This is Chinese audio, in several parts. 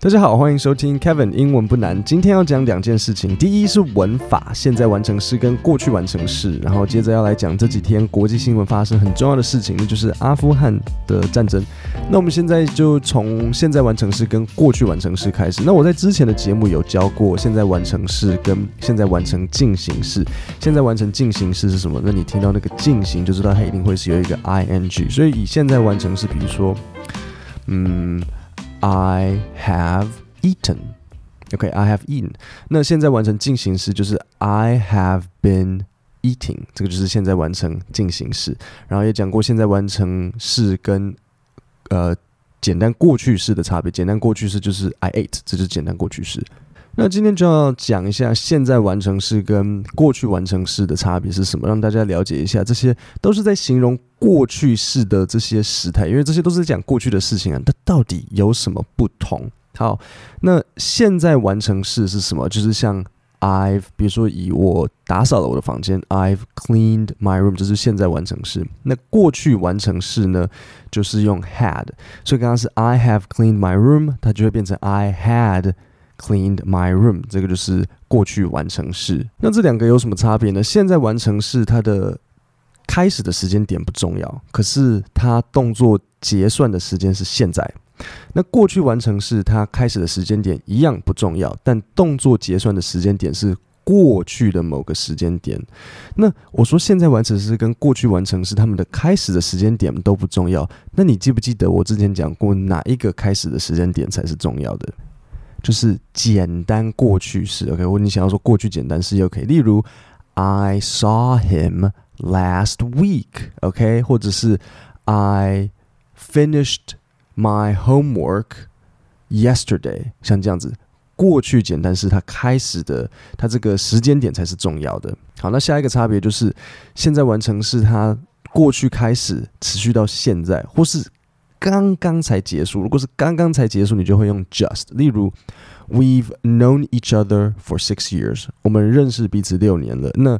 大家好，欢迎收听 Kevin 英文不难。今天要讲两件事情，第一是文法，现在完成式跟过去完成式，然后接着要来讲这几天国际新闻发生很重要的事情，那就是阿富汗的战争。那我们现在就从现在完成式跟过去完成式开始。那我在之前的节目有教过现在完成式跟现在完成进行式。现在完成进行式是什么？那你听到那个进行就知道它一定会是有一个 ing。所以以现在完成式，比如说，嗯。I have eaten. OK, I have eaten. 那现在完成进行式就是 I have been eating，这个就是现在完成进行式。然后也讲过现在完成式跟呃简单过去式的差别。简单过去式就是 I ate，这就是简单过去式。那今天就要讲一下现在完成式跟过去完成式的差别是什么，让大家了解一下。这些都是在形容过去式的这些时态，因为这些都是讲过去的事情啊。它到底有什么不同？好，那现在完成式是什么？就是像 I've，比如说以我打扫了我的房间，I've cleaned my room，这是现在完成式。那过去完成式呢，就是用 had。所以刚刚是 I have cleaned my room，它就会变成 I had。Cleaned my room，这个就是过去完成式。那这两个有什么差别呢？现在完成式它的开始的时间点不重要，可是它动作结算的时间是现在。那过去完成式它开始的时间点一样不重要，但动作结算的时间点是过去的某个时间点。那我说现在完成式跟过去完成式它们的开始的时间点都不重要。那你记不记得我之前讲过哪一个开始的时间点才是重要的？就是简单过去式，OK？如果你想要说过去简单式也可以，例如 I saw him last week，OK？或者是 I finished my homework yesterday，像这样子，过去简单式它开始的，它这个时间点才是重要的。好，那下一个差别就是现在完成式它过去开始持续到现在，或是。刚刚才结束，如果是刚刚才结束，你就会用 just。例如，We've known each other for six years，我们认识彼此六年了，那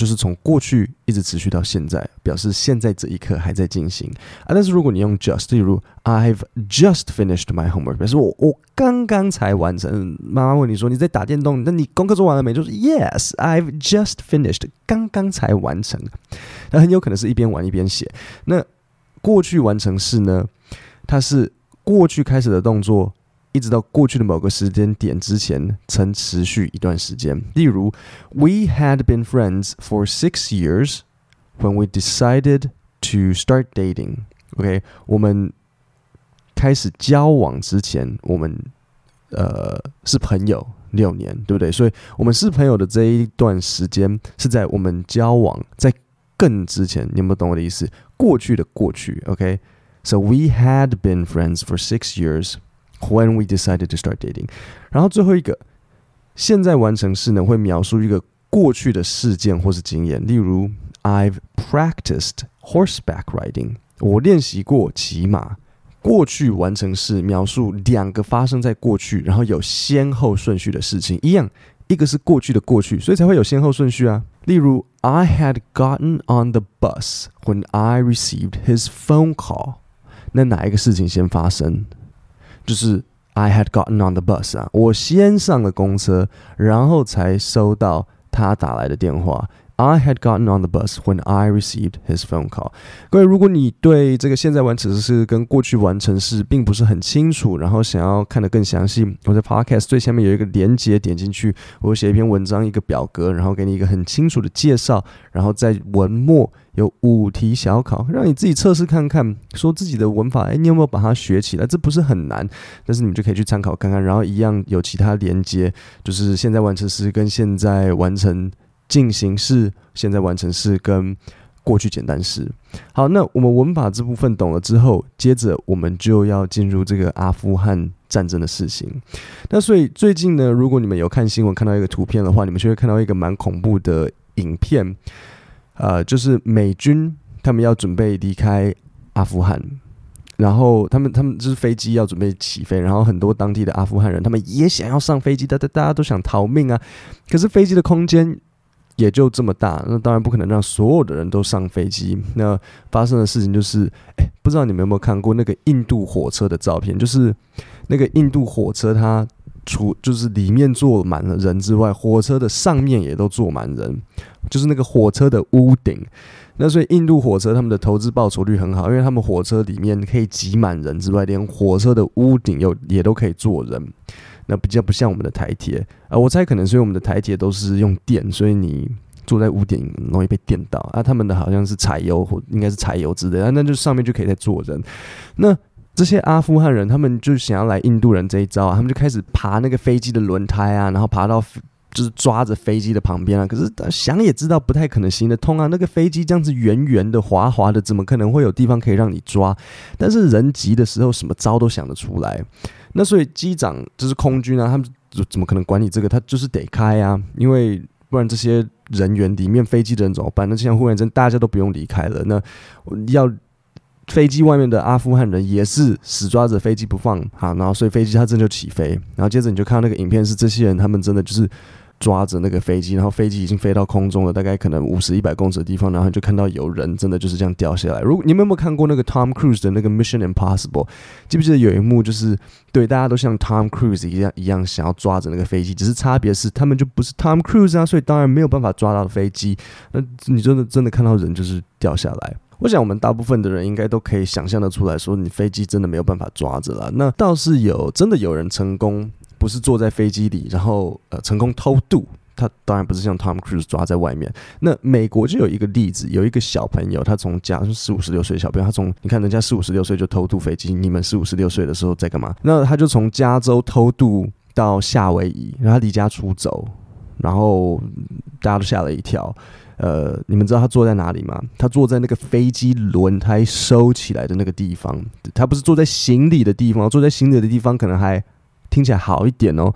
就是从过去一直持续到现在，表示现在这一刻还在进行啊。但是如果你用 just，例如 I've just finished my homework，表示我我刚刚才完成。妈妈问你说你在打电动，那你功课做完了没？就是 Yes，I've just finished，刚刚才完成。那很有可能是一边玩一边写。那过去完成式呢，它是过去开始的动作，一直到过去的某个时间点之前，曾持续一段时间。例如，We had been friends for six years when we decided to start dating. OK，我们开始交往之前，我们呃是朋友六年，对不对？所以，我们是朋友的这一段时间是在我们交往在更之前。你有没有懂我的意思？过去的过去，OK，so we had been friends for six years when we decided to start dating。然后最后一个，现在完成式呢，会描述一个过去的事件或是经验，例如 I've practiced horseback riding，我练习过骑马。过去完成式描述两个发生在过去，然后有先后顺序的事情，一样。一个是过去的过去，所以才会有先后顺序啊。例如，I had gotten on the bus when I received his phone call。那哪一个事情先发生？就是 I had gotten on the bus 啊，我先上了公车，然后才收到他打来的电话。I had gotten on the bus when I received his phone call。各位，如果你对这个现在完成式跟过去完成式并不是很清楚，然后想要看得更详细，我在 Podcast 最下面有一个连接，点进去，我会写一篇文章，一个表格，然后给你一个很清楚的介绍，然后在文末有五题小考，让你自己测试看看，说自己的文法，哎，你有没有把它学起来？这不是很难，但是你们就可以去参考看看，然后一样有其他连接，就是现在完成式跟现在完成。进行式、现在完成式跟过去简单式。好，那我们文法这部分懂了之后，接着我们就要进入这个阿富汗战争的事情。那所以最近呢，如果你们有看新闻看到一个图片的话，你们就会看到一个蛮恐怖的影片。呃，就是美军他们要准备离开阿富汗，然后他们他们就是飞机要准备起飞，然后很多当地的阿富汗人他们也想要上飞机，大家大家都想逃命啊。可是飞机的空间。也就这么大，那当然不可能让所有的人都上飞机。那发生的事情就是，哎，不知道你们有没有看过那个印度火车的照片？就是那个印度火车，它除就是里面坐满了人之外，火车的上面也都坐满人，就是那个火车的屋顶。那所以印度火车他们的投资报酬率很好，因为他们火车里面可以挤满人之外，连火车的屋顶有也都可以坐人。那比较不像我们的台铁啊，我猜可能是因为我们的台铁都是用电，所以你坐在屋顶容易被电到啊。他们的好像是柴油或应该是柴油之类的，那就上面就可以再坐人。那这些阿富汗人，他们就想要来印度人这一招啊，他们就开始爬那个飞机的轮胎啊，然后爬到就是抓着飞机的旁边啊。可是想也知道不太可能行得通啊，那个飞机这样子圆圆的、滑滑的，怎么可能会有地方可以让你抓？但是人急的时候，什么招都想得出来。那所以机长就是空军啊，他们怎么可能管你这个？他就是得开啊，因为不然这些人员里面飞机的人怎么办？那现在忽然间大家都不用离开了，那要飞机外面的阿富汗人也是死抓着飞机不放啊，然后所以飞机它真的就起飞，然后接着你就看到那个影片，是这些人他们真的就是。抓着那个飞机，然后飞机已经飞到空中了，大概可能五十一百公尺的地方，然后就看到有人真的就是这样掉下来。如果你们有没有看过那个 Tom Cruise 的那个 Mission Impossible，记不记得有一幕就是对大家都像 Tom Cruise 一样一样想要抓着那个飞机，只是差别是他们就不是 Tom Cruise 啊，所以当然没有办法抓到飞机。那你真的真的看到人就是掉下来。我想我们大部分的人应该都可以想象得出来说，你飞机真的没有办法抓着了。那倒是有真的有人成功。不是坐在飞机里，然后呃成功偷渡，他当然不是像 Tom Cruise 抓在外面。那美国就有一个例子，有一个小朋友，他从家四五十六岁小朋友，他从你看人家四五十六岁就偷渡飞机，你们四五十六岁的时候在干嘛？那他就从加州偷渡到夏威夷，然后离家出走，然后大家都吓了一跳。呃，你们知道他坐在哪里吗？他坐在那个飞机轮胎收起来的那个地方，他不是坐在行李的地方，坐在行李的地方可能还。听起来好一点哦，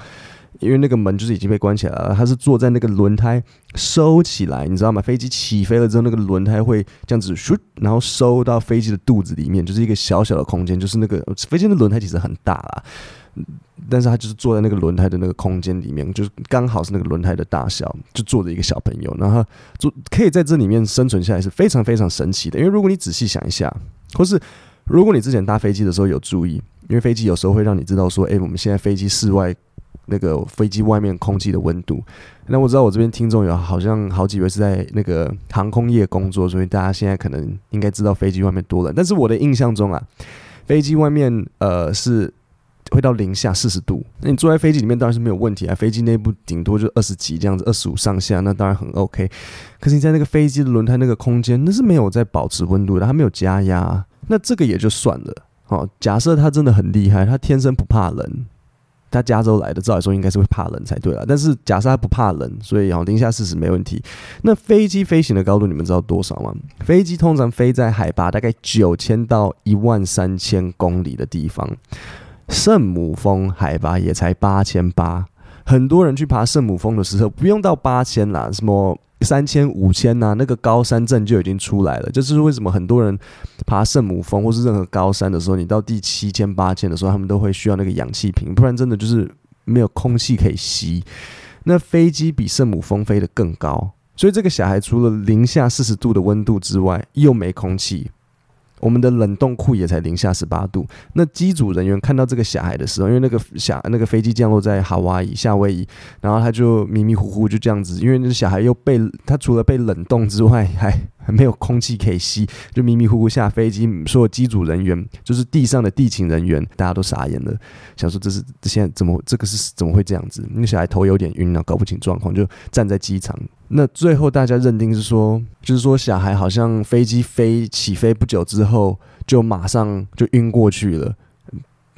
因为那个门就是已经被关起来了。他是坐在那个轮胎收起来，你知道吗？飞机起飞了之后，那个轮胎会这样子咻，然后收到飞机的肚子里面，就是一个小小的空间。就是那个飞机的轮胎其实很大啦，但是他就是坐在那个轮胎的那个空间里面，就是刚好是那个轮胎的大小，就坐着一个小朋友，然后坐可以在这里面生存下来是非常非常神奇的。因为如果你仔细想一下，或是如果你之前搭飞机的时候有注意。因为飞机有时候会让你知道说，哎，我们现在飞机室外那个飞机外面空气的温度。那我知道我这边听众有好像好几位是在那个航空业工作，所以大家现在可能应该知道飞机外面多冷。但是我的印象中啊，飞机外面呃是会到零下四十度。那你坐在飞机里面当然是没有问题啊，飞机内部顶多就二十几这样子，二十五上下，那当然很 OK。可是你在那个飞机的轮胎那个空间，那是没有在保持温度的，它没有加压，那这个也就算了。哦，假设他真的很厉害，他天生不怕冷，他加州来的，照理说应该是会怕冷才对了。但是假设他不怕冷，所以哦，零下四十没问题。那飞机飞行的高度你们知道多少吗？飞机通常飞在海拔大概九千到一万三千公里的地方，圣母峰海拔也才八千八。很多人去爬圣母峰的时候，不用到八千啦，什么？三千五千呐，那个高山症就已经出来了。就是为什么很多人爬圣母峰或是任何高山的时候，你到第七千、八千的时候，他们都会需要那个氧气瓶，不然真的就是没有空气可以吸。那飞机比圣母峰飞得更高，所以这个小孩除了零下四十度的温度之外，又没空气。我们的冷冻库也才零下十八度。那机组人员看到这个小孩的时候，因为那个小那个飞机降落在哈威夷，夏威夷，然后他就迷迷糊糊就这样子，因为那小孩又被他除了被冷冻之外，还还 没有空气可以吸，就迷迷糊糊下飞机。所有机组人员就是地上的地勤人员，大家都傻眼了，想说这是现在怎么这个是怎么会这样子？那个小孩头有点晕，然后搞不清状况，就站在机场。那最后大家认定是说，就是说小孩好像飞机飞起飞不久之后就马上就晕过去了，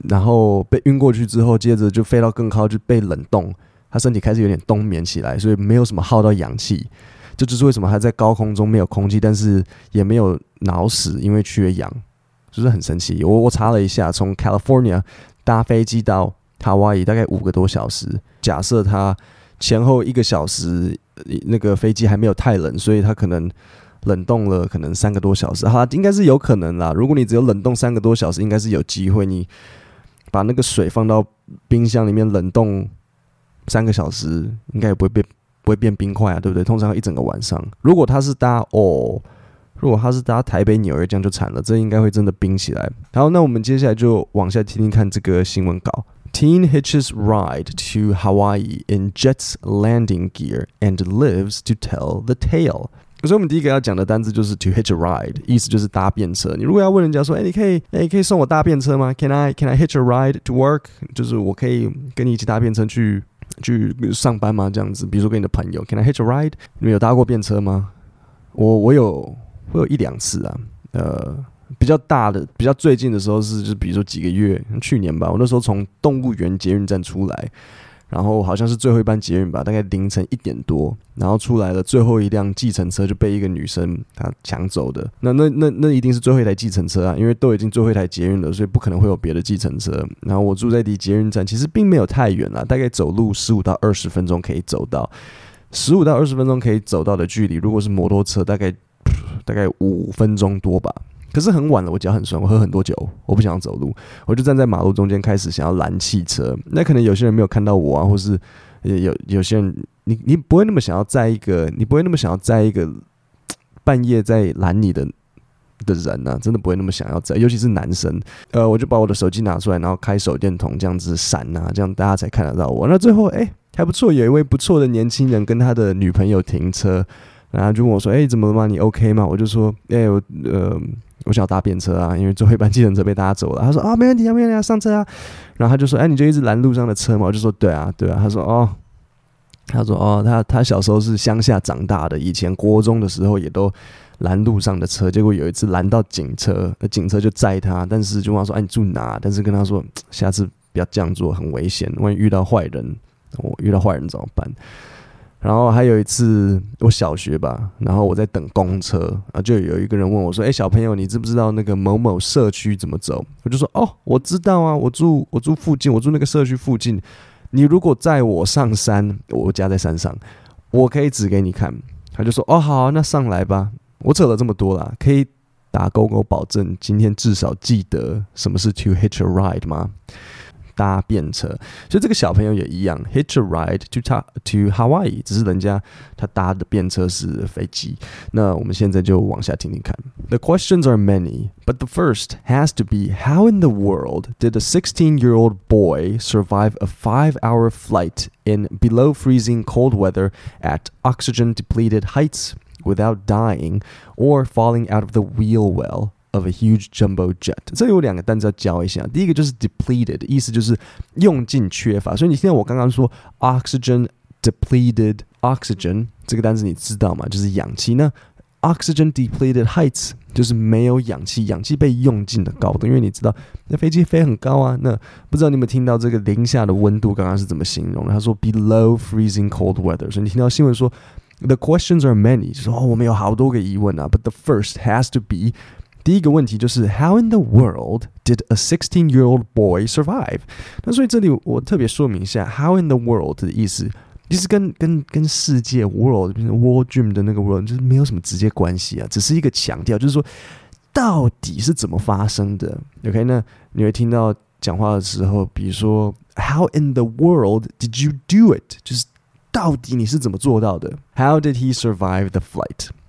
然后被晕过去之后，接着就飞到更高就被冷冻，他身体开始有点冬眠起来，所以没有什么耗到氧气，这就是为什么还在高空中没有空气，但是也没有脑死，因为缺氧，就是很神奇。我我查了一下，从 California 搭飞机到夏威夷大概五个多小时，假设他前后一个小时。那个飞机还没有太冷，所以它可能冷冻了，可能三个多小时。哈，应该是有可能啦。如果你只有冷冻三个多小时，应该是有机会。你把那个水放到冰箱里面冷冻三个小时，应该也不会被不会变冰块啊，对不对？通常一整个晚上。如果他是搭哦，如果他是搭台北纽约，这样就惨了，这应该会真的冰起来。好，那我们接下来就往下听听看这个新闻稿。Teen hitches ride to Hawaii in jet's landing gear and lives to tell the tale。所以，我们第一个要讲的单字就是 to hitch a ride，意思就是搭便车。你如果要问人家说，哎，你可以，哎，你可以送我搭便车吗？Can I, can I hitch a ride to work？就是我可以跟你一起搭便车去去上班吗？这样子，比如说跟你的朋友，Can I hitch a ride？你们有搭过便车吗？我我有，我有一两次啊，呃。比较大的，比较最近的时候是，就是比如说几个月，去年吧，我那时候从动物园捷运站出来，然后好像是最后一班捷运吧，大概凌晨一点多，然后出来了最后一辆计程车就被一个女生她抢走的。那那那那一定是最后一台计程车啊，因为都已经最后一台捷运了，所以不可能会有别的计程车。然后我住在离捷运站其实并没有太远啦，大概走路十五到二十分钟可以走到，十五到二十分钟可以走到的距离，如果是摩托车，大概大概五分钟多吧。可是很晚了，我脚很酸，我喝很多酒，我不想走路，我就站在马路中间开始想要拦汽车。那可能有些人没有看到我啊，或是有有些人，你你不会那么想要在一个，你不会那么想要在一个 半夜在拦你的的人呢、真的不会那么想要在，尤其是男生。呃，我就把我的手机拿出来，然后开手电筒这样子闪啊，这样大家才看得到我。那最后哎、还不错，有一位不错的年轻人跟他的女朋友停车，然后就问我说：“哎、怎么了吗？你 OK 吗？”我就说：“哎、我呃。”我想要搭便车啊，因为最后一班计程车被搭走了。他说啊，没问题啊，没问题啊，上车啊。然后他就说，哎，你就一直拦路上的车嘛。我就说，对啊，对啊。他说，哦，他说，哦，他他小时候是乡下长大的，以前国中的时候也都拦路上的车。结果有一次拦到警车，那警车就载他，但是就问他说，哎，你住哪？但是跟他说，下次不要这样做，很危险，万一遇到坏人，我遇到坏人怎么办？然后还有一次，我小学吧，然后我在等公车啊，就有一个人问我说：“哎，小朋友，你知不知道那个某某社区怎么走？”我就说：“哦，我知道啊，我住我住附近，我住那个社区附近。你如果载我上山，我家在山上，我可以指给你看。”他就说：“哦，好，那上来吧。”我扯了这么多啦，可以打勾勾保证今天至少记得什么是 to hitch a ride 吗？搭便车，所以这个小朋友也一样，hitch a ride to ta to Hawaii，只是人家他搭的便车是飞机。那我们现在就往下听听看。The questions are many, but the first has to be how in the world did a 16-year-old boy survive a five-hour flight in below freezing cold weather at oxygen-depleted heights without dying or falling out of the wheel well? Of a huge jumbo jet，这有两个单词要教一下。第一个就是 depleted，意思就是用尽缺乏。所以你听到我刚刚说 oxygen depleted oxygen 这个单词你知道吗？就是氧气。那 oxygen depleted heights 就是没有氧气，氧气被用尽的高度。因为你知道那飞机飞很高啊。那不知道你有没有听到这个零下的温度刚刚是怎么形容的？他说 below freezing cold weather。所以你听到新闻说 the questions are many，就说哦，我们有好多个疑问啊。But the first has to be 第一个问题就是 How in the world did a sixteen-year-old boy survive？那所以这里我特别说明一下，How in the world 的意思，其实跟跟跟世界 world 变成 World Dream 的那个 world 就是没有什么直接关系啊，只是一个强调，就是说到底是怎么发生的。OK，那你会听到讲话的时候，比如说 How in the world did you do it？就是到底你是怎么做到的？How did he survive the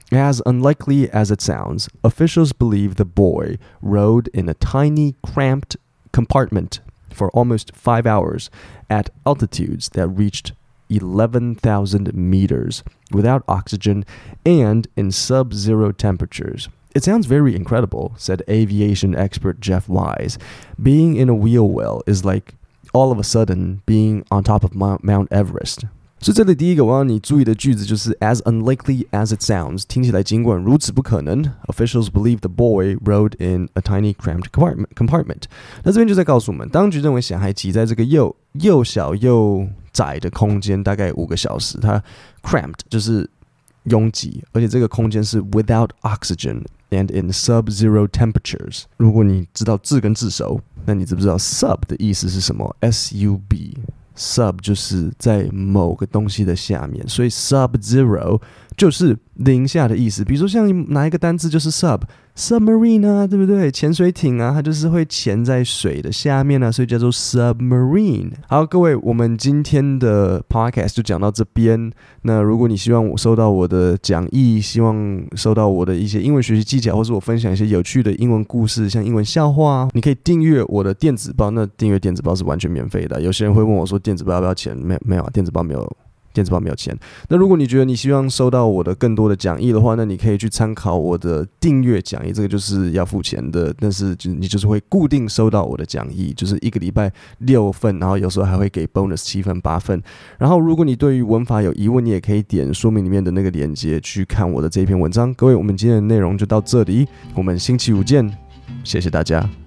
flight？As unlikely as it sounds, officials believe the boy rode in a tiny, cramped compartment for almost five hours at altitudes that reached 11,000 meters without oxygen and in sub zero temperatures. It sounds very incredible, said aviation expert Jeff Wise. Being in a wheel well is like all of a sudden being on top of Mount Everest. 所以这里第一个我要你注意的句子就是 as unlikely as it sounds，听起来尽管如此不可能。Officials believe the boy rode in a tiny cramped compartment. compartment。那这边就在告诉我们，当局认为小孩挤在这个又又小又窄的空间，大概五个小时。它 cramped 就是拥挤，而且这个空间是 without oxygen and in sub-zero temperatures。如果你知道字跟字熟，那你知不知道 sub 的意思是什么？S-U-B。Sub 就是在某个东西的下面，所以 Sub Zero 就是零下的意思。比如说，像拿一个单词就是 Sub submarine 啊，对不对？潜水艇啊，它就是会潜在水的下面啊，所以叫做 submarine。好，各位，我们今天的 podcast 就讲到这边。那如果你希望我收到我的讲义，希望收到我的一些英文学习技巧，或是我分享一些有趣的英文故事，像英文笑话，你可以订阅我的电子报。那订阅电子报是完全免费的。有些人会问我说，电子报要不要钱？没没有啊，电子报没有。电子报没有钱。那如果你觉得你希望收到我的更多的讲义的话，那你可以去参考我的订阅讲义，这个就是要付钱的。但是就你就是会固定收到我的讲义，就是一个礼拜六份，然后有时候还会给 bonus 七份八份。然后如果你对于文法有疑问，你也可以点说明里面的那个链接去看我的这一篇文章。各位，我们今天的内容就到这里，我们星期五见，谢谢大家。